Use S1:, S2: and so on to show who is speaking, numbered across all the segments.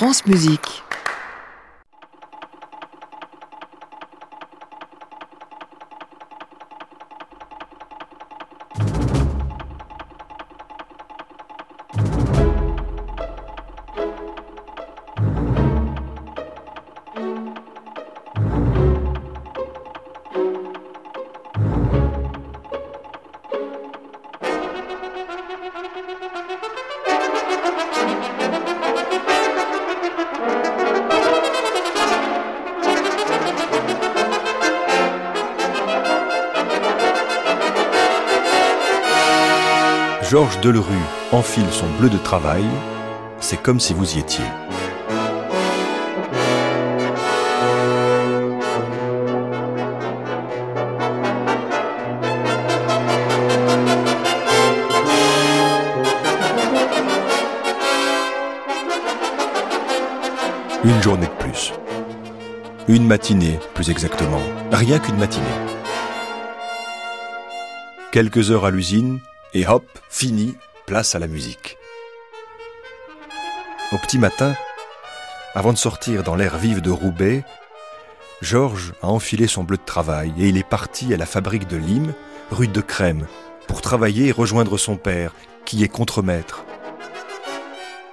S1: France Musique.
S2: Georges Delerue enfile son bleu de travail, c'est comme si vous y étiez. Une journée de plus. Une matinée, plus exactement. Rien qu'une matinée. Quelques heures à l'usine, et hop, fini, place à la musique. Au petit matin, avant de sortir dans l'air vif de Roubaix, Georges a enfilé son bleu de travail et il est parti à la fabrique de Limes, rue de Crème, pour travailler et rejoindre son père, qui est contremaître.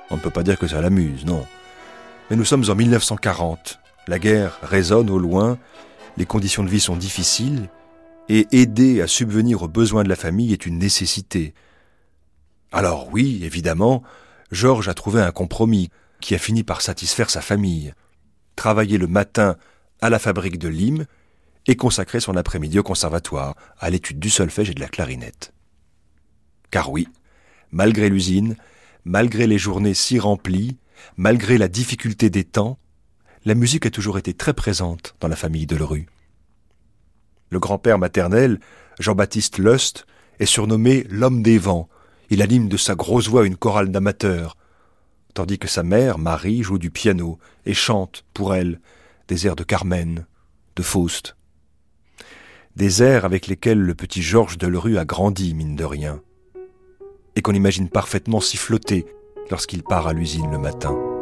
S2: On ne peut pas dire que ça l'amuse, non. Mais nous sommes en 1940. La guerre résonne au loin, les conditions de vie sont difficiles, et aider à subvenir aux besoins de la famille est une nécessité. Alors oui, évidemment, Georges a trouvé un compromis qui a fini par satisfaire sa famille. Travailler le matin à la fabrique de Limes et consacrer son après-midi au conservatoire, à l'étude du solfège et de la clarinette. Car oui, malgré l'usine, malgré les journées si remplies, malgré la difficulté des temps, la musique a toujours été très présente dans la famille de Lerue. Le grand-père maternel, Jean-Baptiste Lust, est surnommé l'homme des vents. Il anime de sa grosse voix une chorale d'amateurs, tandis que sa mère, Marie, joue du piano et chante, pour elle, des airs de Carmen, de Faust. Des airs avec lesquels le petit Georges Delerue a grandi, mine de rien, et qu'on imagine parfaitement siffloter lorsqu'il part à l'usine le matin.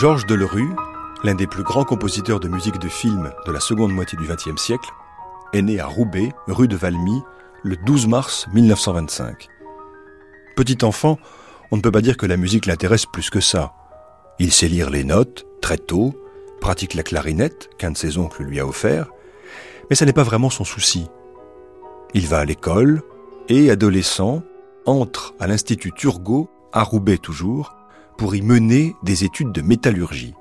S2: Georges Delerue, l'un des plus grands compositeurs de musique de film de la seconde moitié du XXe siècle, est né à Roubaix, rue de Valmy, le 12 mars 1925. Petit enfant, on ne peut pas dire que la musique l'intéresse plus que ça. Il sait lire les notes, très tôt, pratique la clarinette, qu'un de ses oncles lui a offert, mais ça n'est pas vraiment son souci. Il va à l'école et, adolescent, entre à l'Institut Turgot, à Roubaix toujours, pour y mener des études de métallurgie.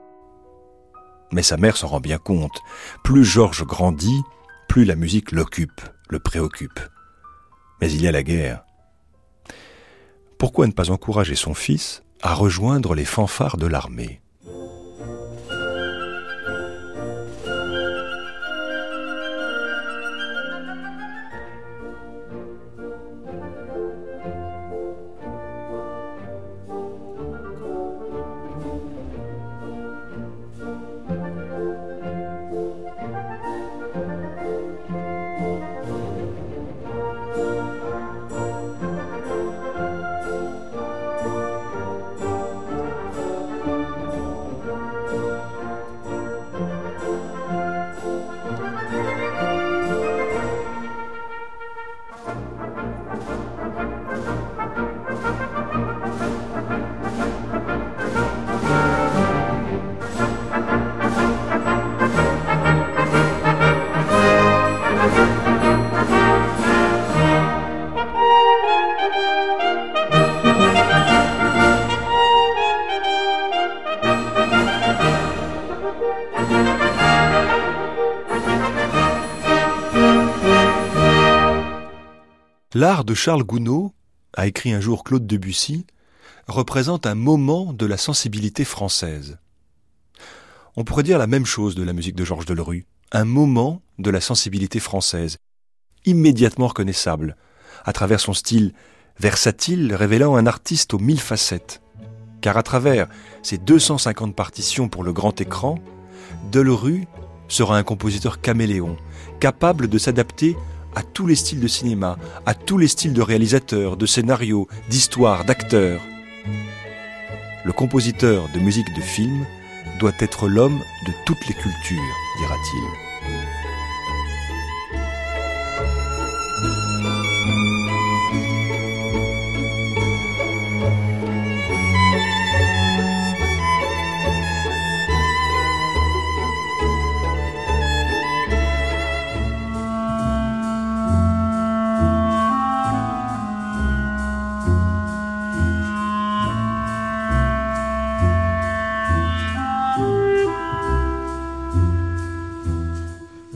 S2: Mais sa mère s'en rend bien compte. Plus Georges grandit, plus la musique l'occupe, le préoccupe. Mais il y a la guerre. Pourquoi ne pas encourager son fils à rejoindre les fanfares de l'armée? L'art de Charles Gounod, a écrit un jour Claude Debussy, représente un moment de la sensibilité française. On pourrait dire la même chose de la musique de Georges Delerue, un moment de la sensibilité française, immédiatement reconnaissable, à travers son style versatile révélant un artiste aux mille facettes. Car à travers ses 250 partitions pour le grand écran, Delerue sera un compositeur caméléon, capable de s'adapter à tous les styles de cinéma, à tous les styles de réalisateurs, de scénarios, d'histoires, d'acteurs. Le compositeur de musique de film doit être l'homme de toutes les cultures, dira-t-il.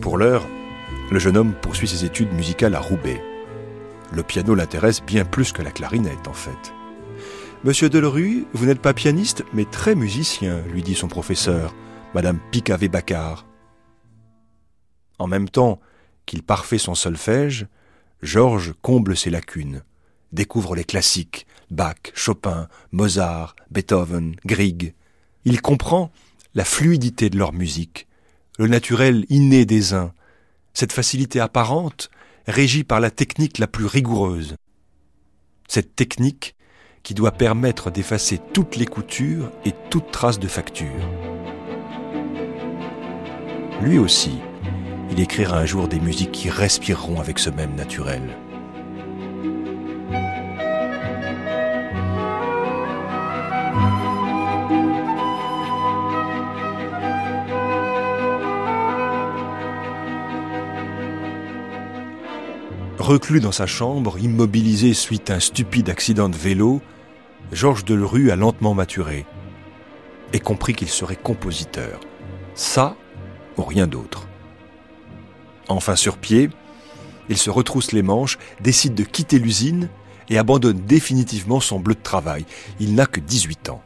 S2: Le jeune homme poursuit ses études musicales à Roubaix. Le piano l'intéresse bien plus que la clarinette, en fait. Monsieur Delerue, vous n'êtes pas pianiste, mais très musicien, lui dit son professeur, Madame Picavé Baccar. En même temps qu'il parfait son solfège, Georges comble ses lacunes, découvre les classiques, Bach, Chopin, Mozart, Beethoven, Grieg. Il comprend la fluidité de leur musique, le naturel inné des uns, cette facilité apparente régie par la technique la plus rigoureuse. Cette technique qui doit permettre d'effacer toutes les coutures et toute trace de facture. Lui aussi, il écrira un jour des musiques qui respireront avec ce même naturel. Reclus dans sa chambre, immobilisé suite à un stupide accident de vélo, Georges Delerue a lentement maturé et compris qu'il serait compositeur. Ça ou rien d'autre. Enfin sur pied, il se retrousse les manches, décide de quitter l'usine et abandonne définitivement son bleu de travail. Il n'a que 18 ans.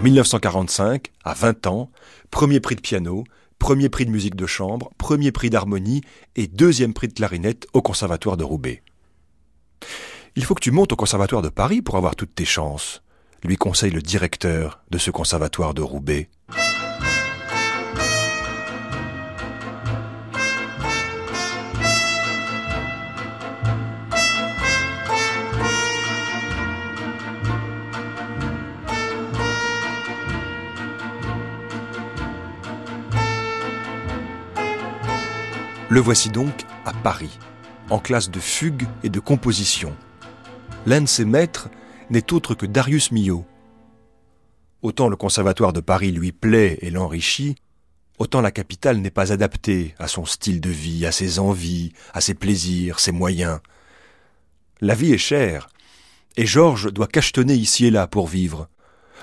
S2: En 1945, à 20 ans, premier prix de piano, premier prix de musique de chambre, premier prix d'harmonie et deuxième prix de clarinette au Conservatoire de Roubaix. Il faut que tu montes au Conservatoire de Paris pour avoir toutes tes chances, lui conseille le directeur de ce Conservatoire de Roubaix. Le voici donc à Paris, en classe de fugue et de composition. L'un de ses maîtres n'est autre que Darius Milhaud. Autant le conservatoire de Paris lui plaît et l'enrichit, autant la capitale n'est pas adaptée à son style de vie, à ses envies, à ses plaisirs, ses moyens. La vie est chère, et Georges doit cachetonner ici et là pour vivre.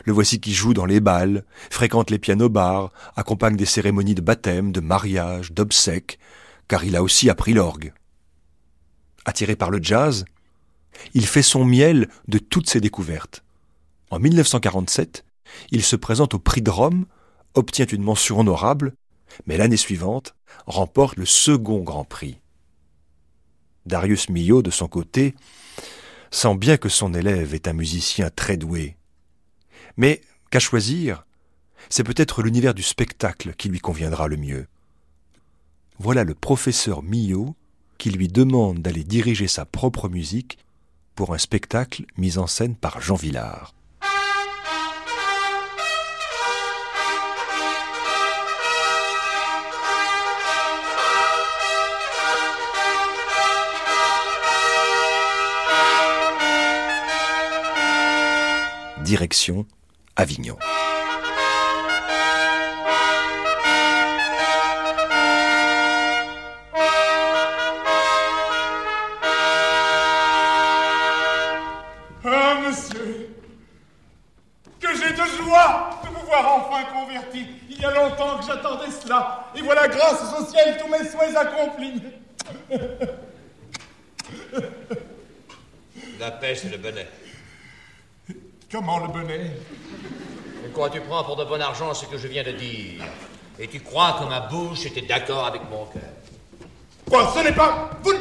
S2: Le voici qui joue dans les bals, fréquente les pianos-bars, accompagne des cérémonies de baptême, de mariage, d'obsèques, car il a aussi appris l'orgue. Attiré par le jazz, il fait son miel de toutes ses découvertes. En 1947, il se présente au prix de Rome, obtient une mention honorable, mais l'année suivante remporte le second grand prix. Darius Milhaud, de son côté, sent bien que son élève est un musicien très doué. Mais, qu'à choisir, c'est peut-être l'univers du spectacle qui lui conviendra le mieux voilà le professeur Millot qui lui demande d'aller diriger sa propre musique pour un spectacle mis en scène par Jean Villard. Direction Avignon.
S1: Grâce au ciel, tous mes souhaits accomplis.
S3: La peste et le bonnet.
S1: Comment le bonnet?
S3: Et quoi tu prends pour de bon argent ce que je viens de dire? Et tu crois que ma bouche était d'accord avec mon cœur?
S1: Quoi, ce n'est pas... Vous...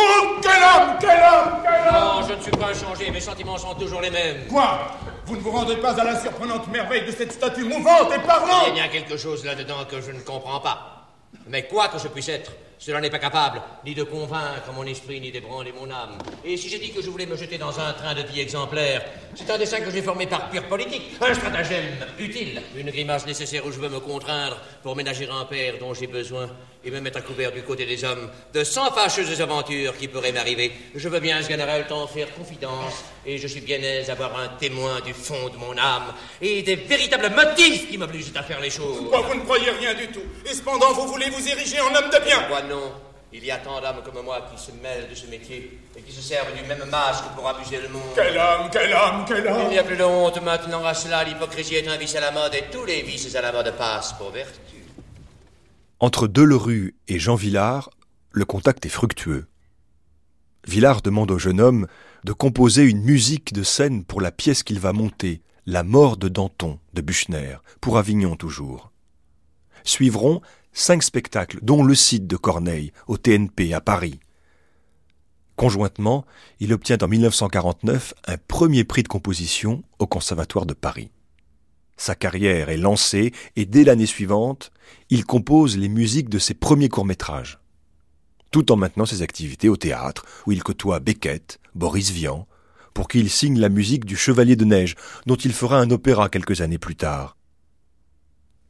S1: Oh, quel homme, quel homme, quel homme?
S3: Non, je ne suis pas changé, mes sentiments sont toujours les mêmes.
S1: Quoi? Vous ne vous rendez pas à la surprenante merveille de cette statue mouvante et parlante
S3: Il y a quelque chose là-dedans que je ne comprends pas. Mais quoi que je puisse être, cela n'est pas capable ni de convaincre mon esprit, ni d'ébranler mon âme. Et si j'ai dit que je voulais me jeter dans un train de vie exemplaire, c'est un dessin que j'ai formé par pure politique, un stratagème utile, une grimace nécessaire où je veux me contraindre pour ménager un père dont j'ai besoin et me mettre à couvert du côté des hommes de cent fâcheuses aventures qui pourraient m'arriver. Je veux bien, ce général, t'en faire confidence, et je suis bien aise d'avoir un témoin du fond de mon âme, et des véritables motifs qui m'obligent à faire les choses.
S1: Quoi, vous ne croyez rien du tout, et cependant vous voulez vous ériger en homme de bien?
S3: Quoi, non il y a tant d'hommes comme moi qui se mêlent de ce métier et qui se servent du même masque pour abuser le monde.
S1: Quel homme, quel homme, quel homme
S3: Il n'y a plus de honte maintenant à cela. L'hypocrisie est un vice à la mode et tous les vices à la mode passent pour vertu.
S2: Entre Delerue et Jean Villard, le contact est fructueux. Villard demande au jeune homme de composer une musique de scène pour la pièce qu'il va monter, La mort de Danton de Buchner, pour Avignon toujours. Suivront cinq spectacles, dont le site de Corneille, au TNP à Paris. Conjointement, il obtient en 1949 un premier prix de composition au Conservatoire de Paris. Sa carrière est lancée et dès l'année suivante, il compose les musiques de ses premiers courts-métrages. Tout en maintenant ses activités au théâtre, où il côtoie Beckett, Boris Vian, pour qui il signe la musique du Chevalier de Neige, dont il fera un opéra quelques années plus tard.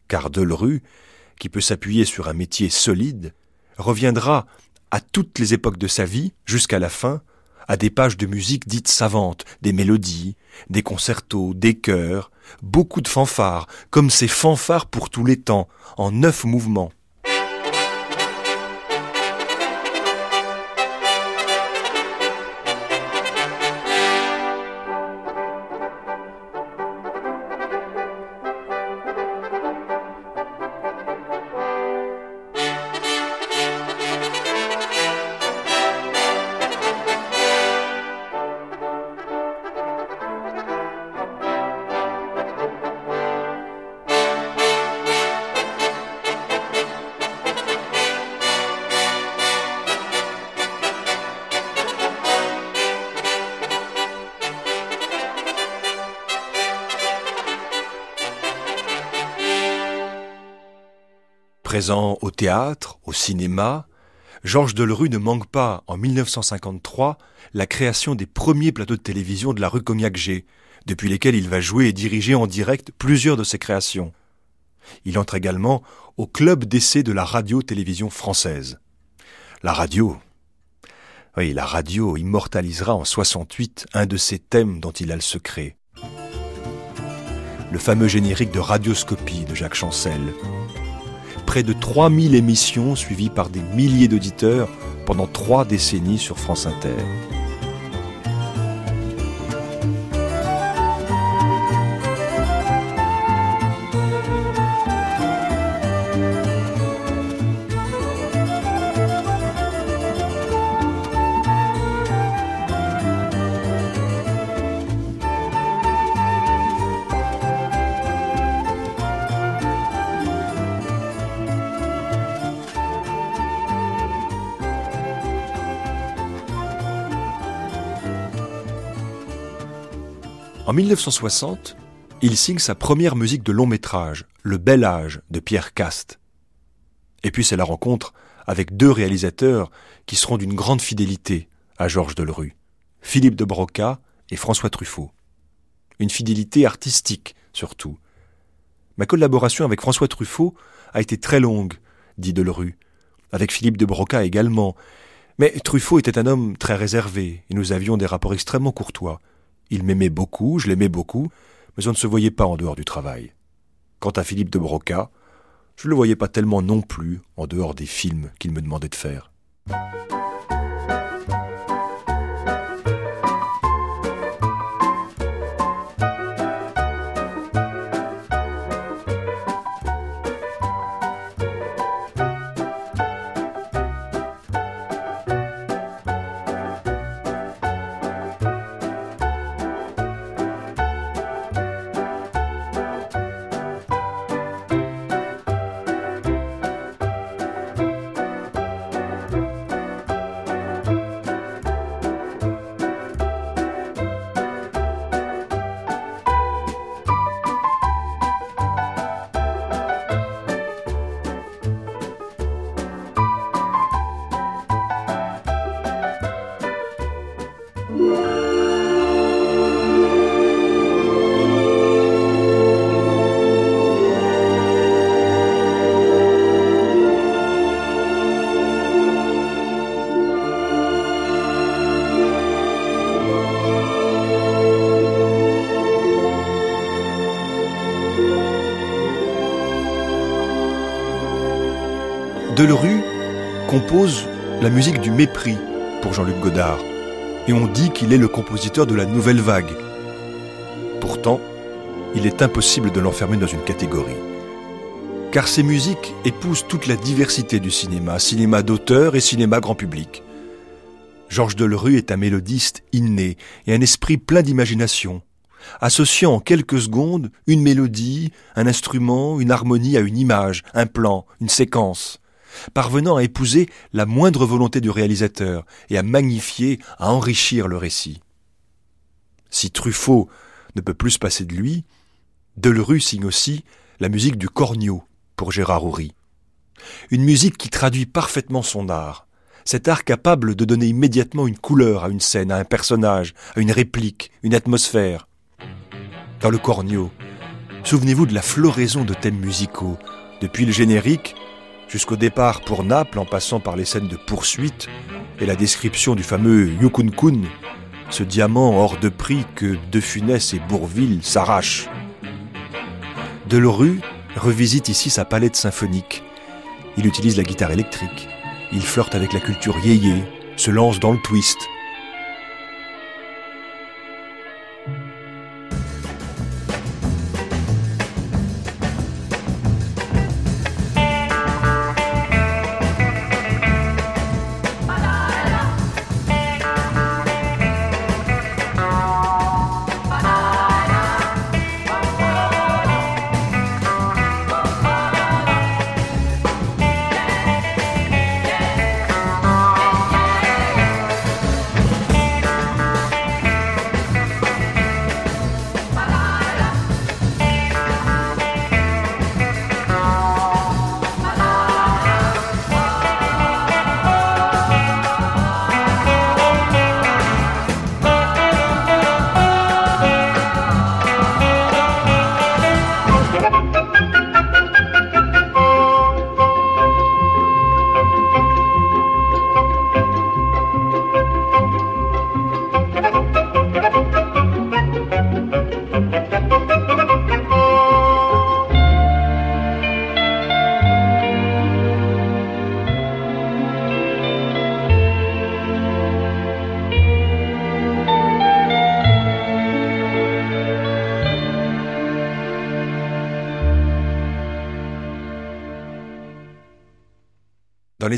S2: Car Delerue, qui peut s'appuyer sur un métier solide, reviendra à toutes les époques de sa vie, jusqu'à la fin, à des pages de musique dites savantes, des mélodies, des concertos, des chœurs, beaucoup de fanfares, comme ces fanfares pour tous les temps, en neuf mouvements. Présent au théâtre, au cinéma, Georges Delerue ne manque pas, en 1953, la création des premiers plateaux de télévision de la rue Cognac-G, depuis lesquels il va jouer et diriger en direct plusieurs de ses créations. Il entre également au club d'essai de la radio-télévision française. La radio. Oui, la radio immortalisera en 68 un de ses thèmes dont il a le secret. Le fameux générique de Radioscopie de Jacques Chancel, près de 3000 émissions suivies par des milliers d'auditeurs pendant trois décennies sur France Inter. 1960, il signe sa première musique de long métrage, Le Bel Âge de Pierre Cast. Et puis c'est la rencontre avec deux réalisateurs qui seront d'une grande fidélité à Georges Delerue, Philippe de Broca et François Truffaut. Une fidélité artistique surtout. Ma collaboration avec François Truffaut a été très longue, dit Delerue, avec Philippe de Broca également, mais Truffaut était un homme très réservé et nous avions des rapports extrêmement courtois. Il m'aimait beaucoup, je l'aimais beaucoup, mais on ne se voyait pas en dehors du travail. Quant à Philippe de Broca, je ne le voyais pas tellement non plus en dehors des films qu'il me demandait de faire. La musique du mépris pour Jean-Luc Godard. Et on dit qu'il est le compositeur de la nouvelle vague. Pourtant, il est impossible de l'enfermer dans une catégorie. Car ses musiques épousent toute la diversité du cinéma, cinéma d'auteur et cinéma grand public. Georges Delerue est un mélodiste inné et un esprit plein d'imagination, associant en quelques secondes une mélodie, un instrument, une harmonie à une image, un plan, une séquence, parvenant à épouser la moindre volonté du réalisateur et à magnifier, à enrichir le récit. Si Truffaut ne peut plus se passer de lui, Delerue signe aussi la musique du cornio pour Gérard Houry. Une musique qui traduit parfaitement son art, cet art capable de donner immédiatement une couleur à une scène, à un personnage, à une réplique, une atmosphère. Dans le cornio, souvenez-vous de la floraison de thèmes musicaux, depuis le générique jusqu'au départ pour Naples en passant par les scènes de poursuite et la description du fameux Yukun-kun, ce diamant hors de prix que De Funès et Bourville s'arrachent. Delerue revisite ici sa palette symphonique. Il utilise la guitare électrique. Il flirte avec la culture yéyé, se lance dans le twist,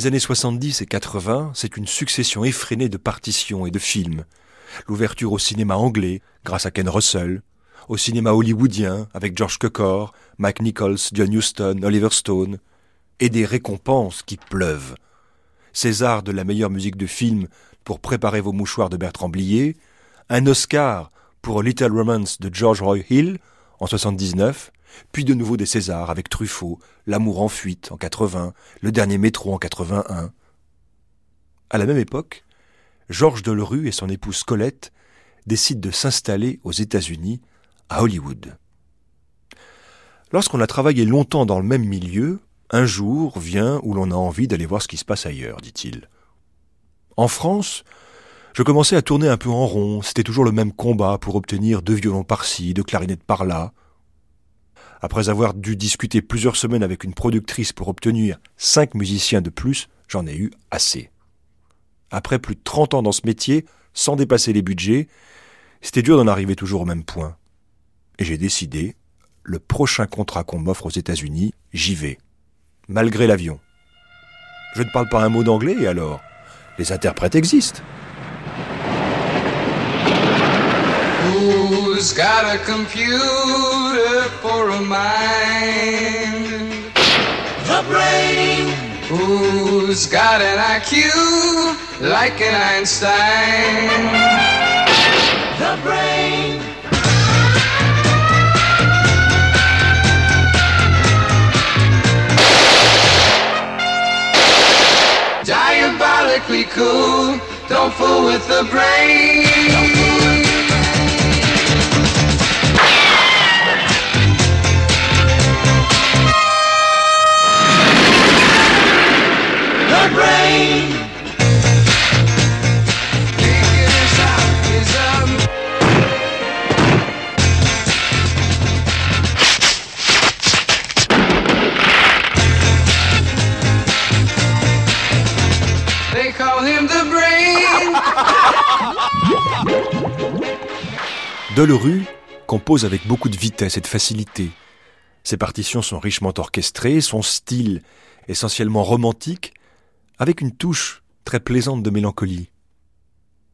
S2: les années 70 et 80, c'est une succession effrénée de partitions et de films. L'ouverture au cinéma anglais, grâce à Ken Russell, au cinéma hollywoodien, avec George Cukor, Mike Nichols, John Huston, Oliver Stone, et des récompenses qui pleuvent. César de la meilleure musique de film pour préparer vos mouchoirs de Bertrand Blier, un Oscar pour Little Romance de George Roy Hill en 79, puis de nouveau des Césars avec Truffaut, L'amour en fuite en 80, Le dernier métro en 81. À la même époque, Georges Delerue et son épouse Colette décident de s'installer aux États-Unis, à Hollywood. Lorsqu'on a travaillé longtemps dans le même milieu, un jour vient où l'on a envie d'aller voir ce qui se passe ailleurs, dit-il. En France, je commençais à tourner un peu en rond, c'était toujours le même combat pour obtenir deux violons par-ci, deux clarinettes par-là, après avoir dû discuter plusieurs semaines avec une productrice pour obtenir cinq musiciens de plus, j'en ai eu assez. Après plus de 30 ans dans ce métier, sans dépasser les budgets, c'était dur d'en arriver toujours au même point. Et j'ai décidé, le prochain contrat qu'on m'offre aux États-Unis, j'y vais. Malgré l'avion. Je ne parle pas un mot d'anglais alors Les interprètes existent. Who's got a computer for a mind? The brain. Who's got an IQ like an Einstein? The brain. Diabolically cool, don't fool with the brain. Delerue compose avec beaucoup de vitesse et de facilité. Ses partitions sont richement orchestrées, son style, essentiellement romantique, avec une touche très plaisante de mélancolie.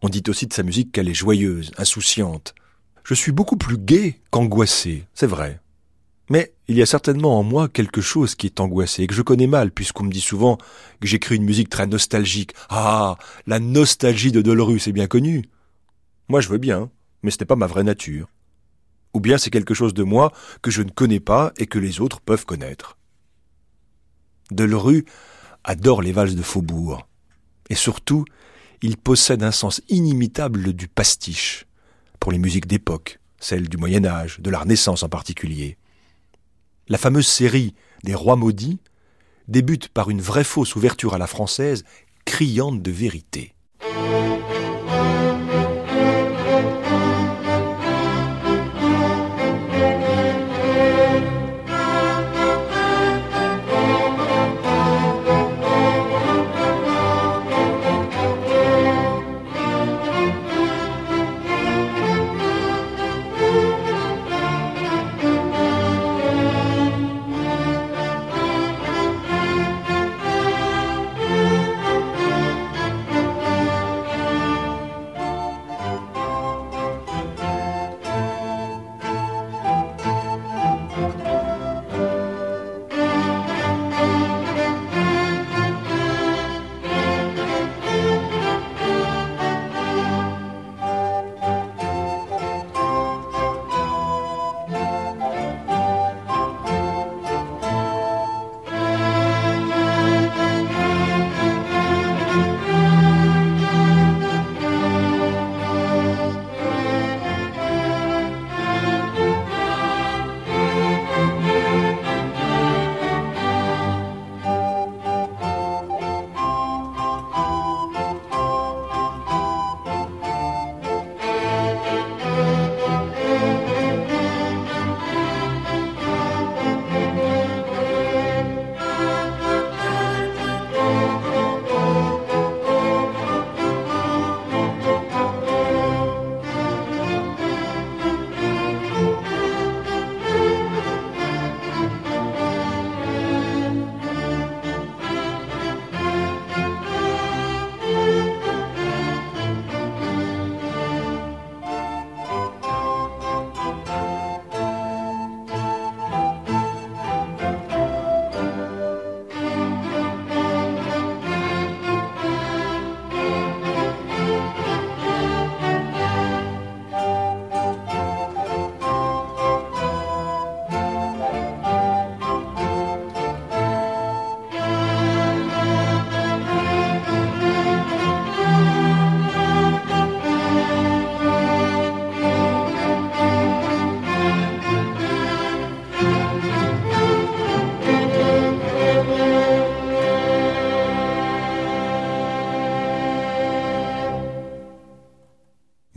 S2: On dit aussi de sa musique qu'elle est joyeuse, insouciante. Je suis beaucoup plus gai qu'angoissé, c'est vrai. Mais il y a certainement en moi quelque chose qui est angoissé et que je connais mal, puisqu'on me dit souvent que j'écris une musique très nostalgique. Ah, la nostalgie de Dolorus, c'est bien connu. Moi je veux bien, mais ce n'est pas ma vraie nature. Ou bien c'est quelque chose de moi que je ne connais pas et que les autres peuvent connaître. Delerue adore les valses de faubourg. Et surtout, il possède un sens inimitable du pastiche, pour les musiques d'époque, celles du Moyen Âge, de la Renaissance en particulier. La fameuse série des Rois maudits débute par une vraie fausse ouverture à la française, criante de vérité.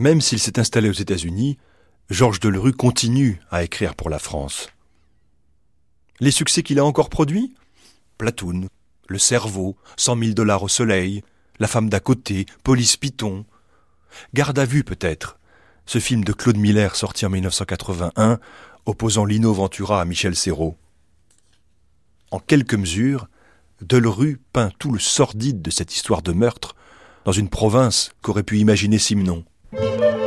S2: Même s'il s'est installé aux États-Unis, Georges Delerue continue à écrire pour la France. Les succès qu'il a encore produits? Platoon, Le cerveau, Cent mille dollars au soleil, La femme d'à côté, Police Python. Garde à vue peut-être, ce film de Claude Miller sorti en 1981, opposant Lino Ventura à Michel Serrault. En quelques mesures, Delerue peint tout le sordide de cette histoire de meurtre dans une province qu'aurait pu imaginer Simon. Thank you.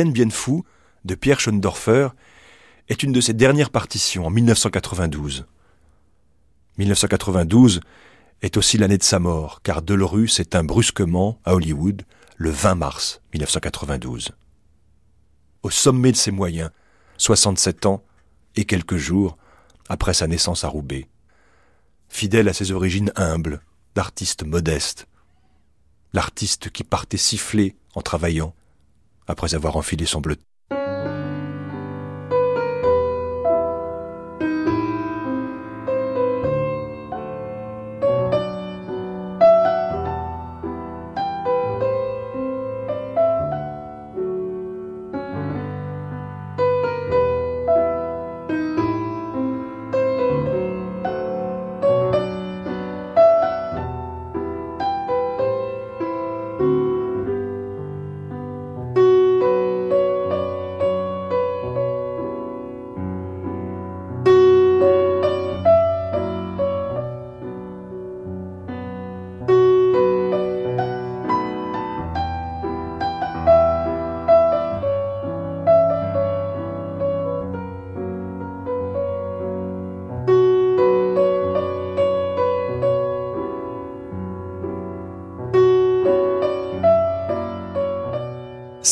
S2: Dien Bien Phu de Pierre Schoendorfer est une de ses dernières partitions en 1992. 1992 est aussi l'année de sa mort, car Delerue s'éteint brusquement à Hollywood le 20 mars 1992. Au sommet de ses moyens, 67 ans et quelques jours après sa naissance à Roubaix. Fidèle à ses origines humbles, d'artiste modeste, l'artiste qui partait siffler en travaillant après avoir enfilé son bleu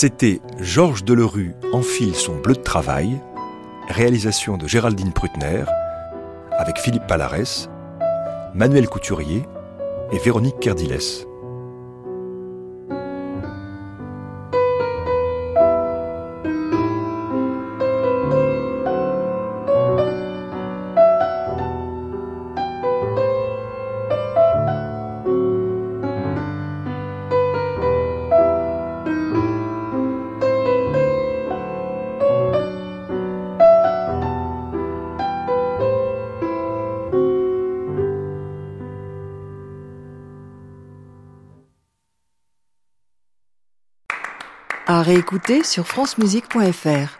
S2: C'était Georges Delerue enfile son bleu de travail, réalisation de Géraldine Prutner, avec Philippe Palares, Manuel Couturier et Véronique Kerdiles.
S4: Réécouter sur francemusique.fr.